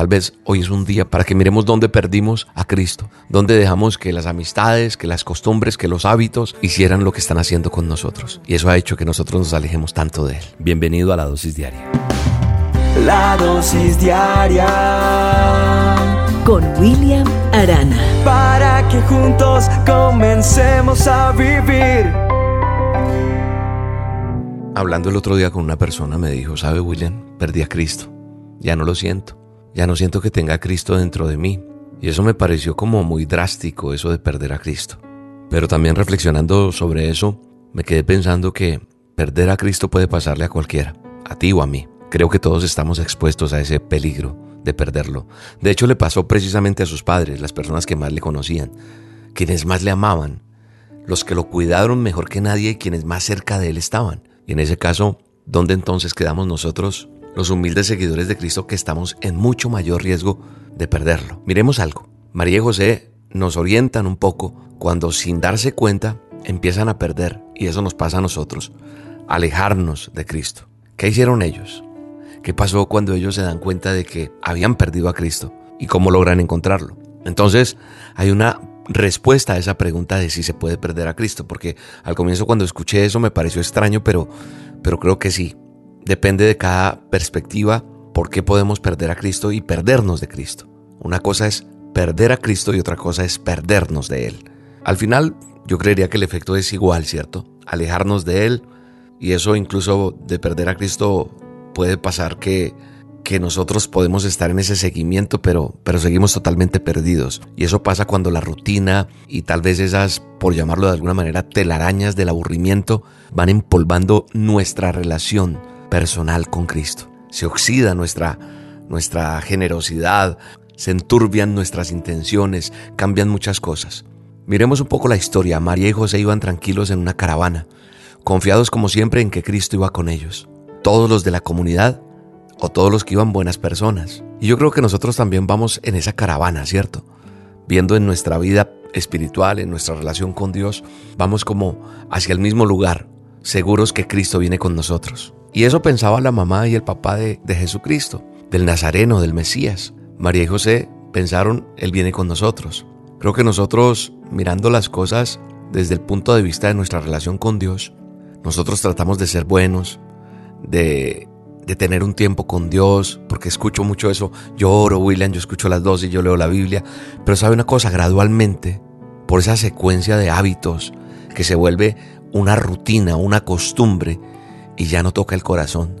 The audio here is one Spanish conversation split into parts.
Tal vez hoy es un día para que miremos dónde perdimos a Cristo, dónde dejamos que las amistades, que las costumbres, que los hábitos hicieran lo que están haciendo con nosotros. Y eso ha hecho que nosotros nos alejemos tanto de Él. Bienvenido a la dosis diaria. La dosis diaria con William Arana. Para que juntos comencemos a vivir. Hablando el otro día con una persona me dijo, ¿sabe William? Perdí a Cristo. Ya no lo siento. Ya no siento que tenga a Cristo dentro de mí. Y eso me pareció como muy drástico, eso de perder a Cristo. Pero también reflexionando sobre eso, me quedé pensando que perder a Cristo puede pasarle a cualquiera, a ti o a mí. Creo que todos estamos expuestos a ese peligro de perderlo. De hecho, le pasó precisamente a sus padres, las personas que más le conocían, quienes más le amaban, los que lo cuidaron mejor que nadie y quienes más cerca de él estaban. Y en ese caso, ¿dónde entonces quedamos nosotros los humildes seguidores de Cristo que estamos en mucho mayor riesgo de perderlo. Miremos algo. María y José nos orientan un poco cuando sin darse cuenta empiezan a perder, y eso nos pasa a nosotros, alejarnos de Cristo. ¿Qué hicieron ellos? ¿Qué pasó cuando ellos se dan cuenta de que habían perdido a Cristo? ¿Y cómo logran encontrarlo? Entonces, hay una respuesta a esa pregunta de si se puede perder a Cristo, porque al comienzo cuando escuché eso me pareció extraño, pero, pero creo que sí. Depende de cada perspectiva por qué podemos perder a Cristo y perdernos de Cristo. Una cosa es perder a Cristo y otra cosa es perdernos de Él. Al final, yo creería que el efecto es igual, ¿cierto? Alejarnos de Él y eso incluso de perder a Cristo puede pasar que, que nosotros podemos estar en ese seguimiento, pero, pero seguimos totalmente perdidos. Y eso pasa cuando la rutina y tal vez esas, por llamarlo de alguna manera, telarañas del aburrimiento van empolvando nuestra relación personal con Cristo. Se oxida nuestra, nuestra generosidad, se enturbian nuestras intenciones, cambian muchas cosas. Miremos un poco la historia. María y José iban tranquilos en una caravana, confiados como siempre en que Cristo iba con ellos. Todos los de la comunidad o todos los que iban buenas personas. Y yo creo que nosotros también vamos en esa caravana, ¿cierto? Viendo en nuestra vida espiritual, en nuestra relación con Dios, vamos como hacia el mismo lugar, seguros que Cristo viene con nosotros. Y eso pensaba la mamá y el papá de, Jesucristo, del Nazareno, del Mesías. María y José pensaron, Él viene con nosotros. Creo que nosotros, mirando las cosas desde el punto de vista de nuestra relación con Dios, nosotros tratamos de ser buenos, de, de tener un tiempo con Dios, porque escucho mucho eso. Yo oro, William, yo escucho las dos y yo leo la Biblia. Pero sabe una cosa, gradualmente, por esa secuencia de hábitos que se vuelve una rutina, una costumbre, y ya no toca el corazón.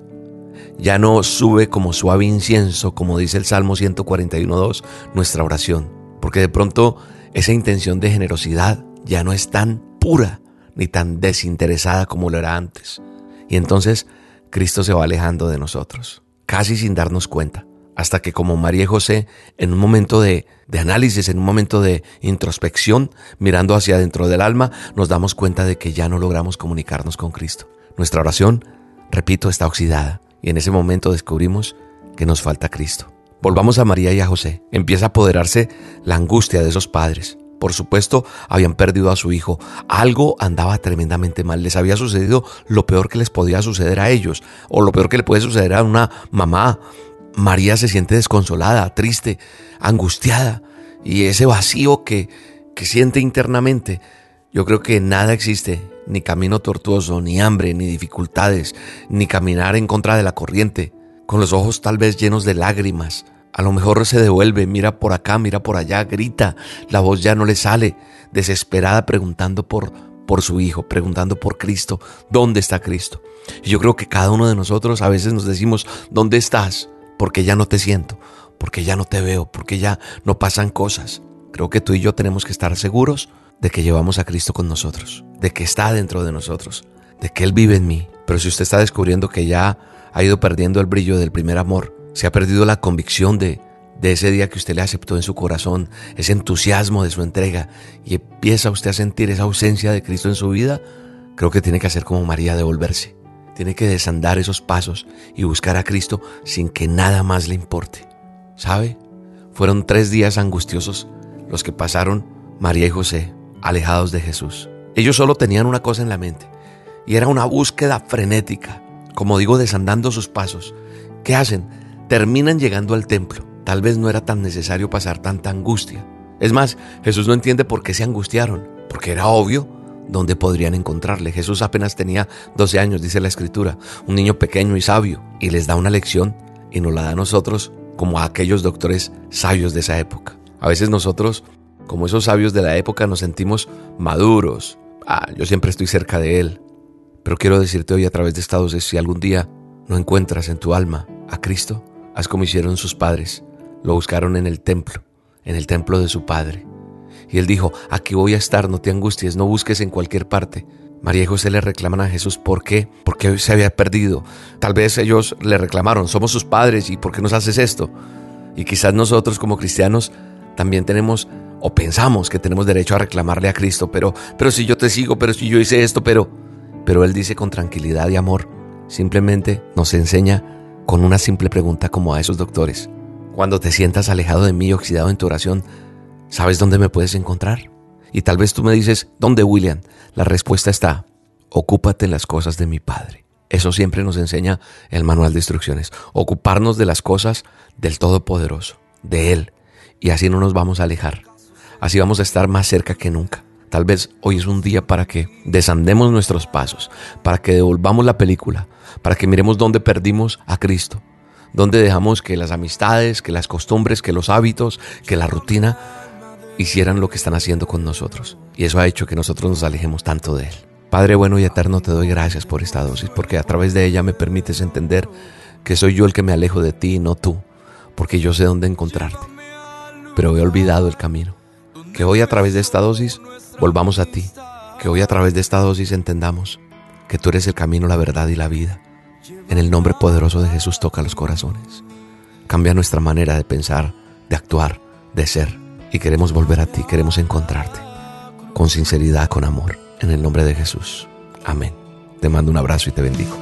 Ya no sube como suave incienso, como dice el Salmo 141.2, nuestra oración. Porque de pronto esa intención de generosidad ya no es tan pura ni tan desinteresada como lo era antes. Y entonces Cristo se va alejando de nosotros, casi sin darnos cuenta, hasta que como María y José, en un momento de, de análisis, en un momento de introspección, mirando hacia dentro del alma, nos damos cuenta de que ya no logramos comunicarnos con Cristo. Nuestra oración, repito, está oxidada y en ese momento descubrimos que nos falta Cristo. Volvamos a María y a José. Empieza a apoderarse la angustia de esos padres. Por supuesto, habían perdido a su hijo. Algo andaba tremendamente mal. Les había sucedido lo peor que les podía suceder a ellos, o lo peor que le puede suceder a una mamá. María se siente desconsolada, triste, angustiada, y ese vacío que, que siente internamente. Yo creo que nada existe ni camino tortuoso, ni hambre, ni dificultades, ni caminar en contra de la corriente, con los ojos tal vez llenos de lágrimas. A lo mejor se devuelve, mira por acá, mira por allá, grita, la voz ya no le sale, desesperada preguntando por, por su Hijo, preguntando por Cristo, ¿dónde está Cristo? Y yo creo que cada uno de nosotros a veces nos decimos, ¿dónde estás? Porque ya no te siento, porque ya no te veo, porque ya no pasan cosas. Creo que tú y yo tenemos que estar seguros de que llevamos a Cristo con nosotros, de que está dentro de nosotros, de que Él vive en mí. Pero si usted está descubriendo que ya ha ido perdiendo el brillo del primer amor, se ha perdido la convicción de, de ese día que usted le aceptó en su corazón, ese entusiasmo de su entrega, y empieza usted a sentir esa ausencia de Cristo en su vida, creo que tiene que hacer como María, devolverse. Tiene que desandar esos pasos y buscar a Cristo sin que nada más le importe. ¿Sabe? Fueron tres días angustiosos los que pasaron María y José alejados de Jesús. Ellos solo tenían una cosa en la mente y era una búsqueda frenética, como digo, desandando sus pasos. ¿Qué hacen? Terminan llegando al templo tal vez no era tan necesario pasar tanta angustia. Es más, Jesús no entiende por qué se angustiaron, porque era obvio dónde podrían encontrarle. Jesús apenas tenía 12 años, dice la escritura, un niño pequeño y sabio, y les da una lección y nos la da a nosotros como a aquellos doctores sabios de esa época. A veces nosotros, como esos sabios de la época, nos sentimos maduros. Ah, yo siempre estoy cerca de Él. Pero quiero decirte hoy a través de esta dosis, si algún día no encuentras en tu alma a Cristo, haz como hicieron sus padres. Lo buscaron en el templo, en el templo de su padre. Y él dijo, aquí voy a estar, no te angusties, no busques en cualquier parte. María y José le reclaman a Jesús por qué, porque se había perdido. Tal vez ellos le reclamaron, somos sus padres y ¿por qué nos haces esto? Y quizás nosotros como cristianos también tenemos o pensamos que tenemos derecho a reclamarle a Cristo, pero, pero si yo te sigo, pero si yo hice esto, pero, pero Él dice con tranquilidad y amor, simplemente nos enseña con una simple pregunta como a esos doctores. Cuando te sientas alejado de mí oxidado en tu oración, ¿sabes dónde me puedes encontrar? Y tal vez tú me dices, ¿dónde William? La respuesta está, ocúpate las cosas de mi Padre. Eso siempre nos enseña el manual de instrucciones, ocuparnos de las cosas del Todopoderoso, de Él, y así no nos vamos a alejar. Así vamos a estar más cerca que nunca. Tal vez hoy es un día para que desandemos nuestros pasos, para que devolvamos la película, para que miremos dónde perdimos a Cristo, dónde dejamos que las amistades, que las costumbres, que los hábitos, que la rutina hicieran lo que están haciendo con nosotros. Y eso ha hecho que nosotros nos alejemos tanto de Él. Padre bueno y eterno, te doy gracias por esta dosis, porque a través de ella me permites entender que soy yo el que me alejo de ti y no tú, porque yo sé dónde encontrarte pero he olvidado el camino. Que hoy a través de esta dosis volvamos a ti. Que hoy a través de esta dosis entendamos que tú eres el camino, la verdad y la vida. En el nombre poderoso de Jesús toca los corazones. Cambia nuestra manera de pensar, de actuar, de ser. Y queremos volver a ti, queremos encontrarte. Con sinceridad, con amor. En el nombre de Jesús. Amén. Te mando un abrazo y te bendigo.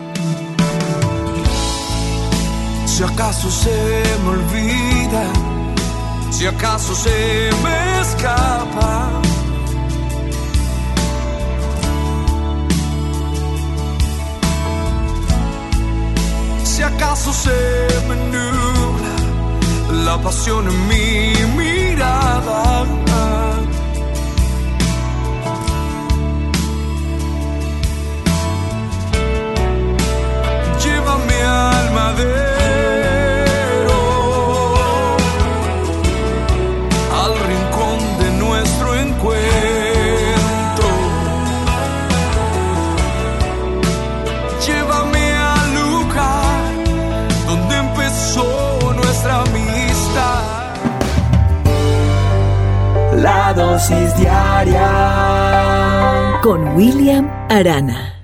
Si acaso se me olvida si acaso se me escapa. Si acaso se me nubla la pasión en mi mirada. Con William Arana.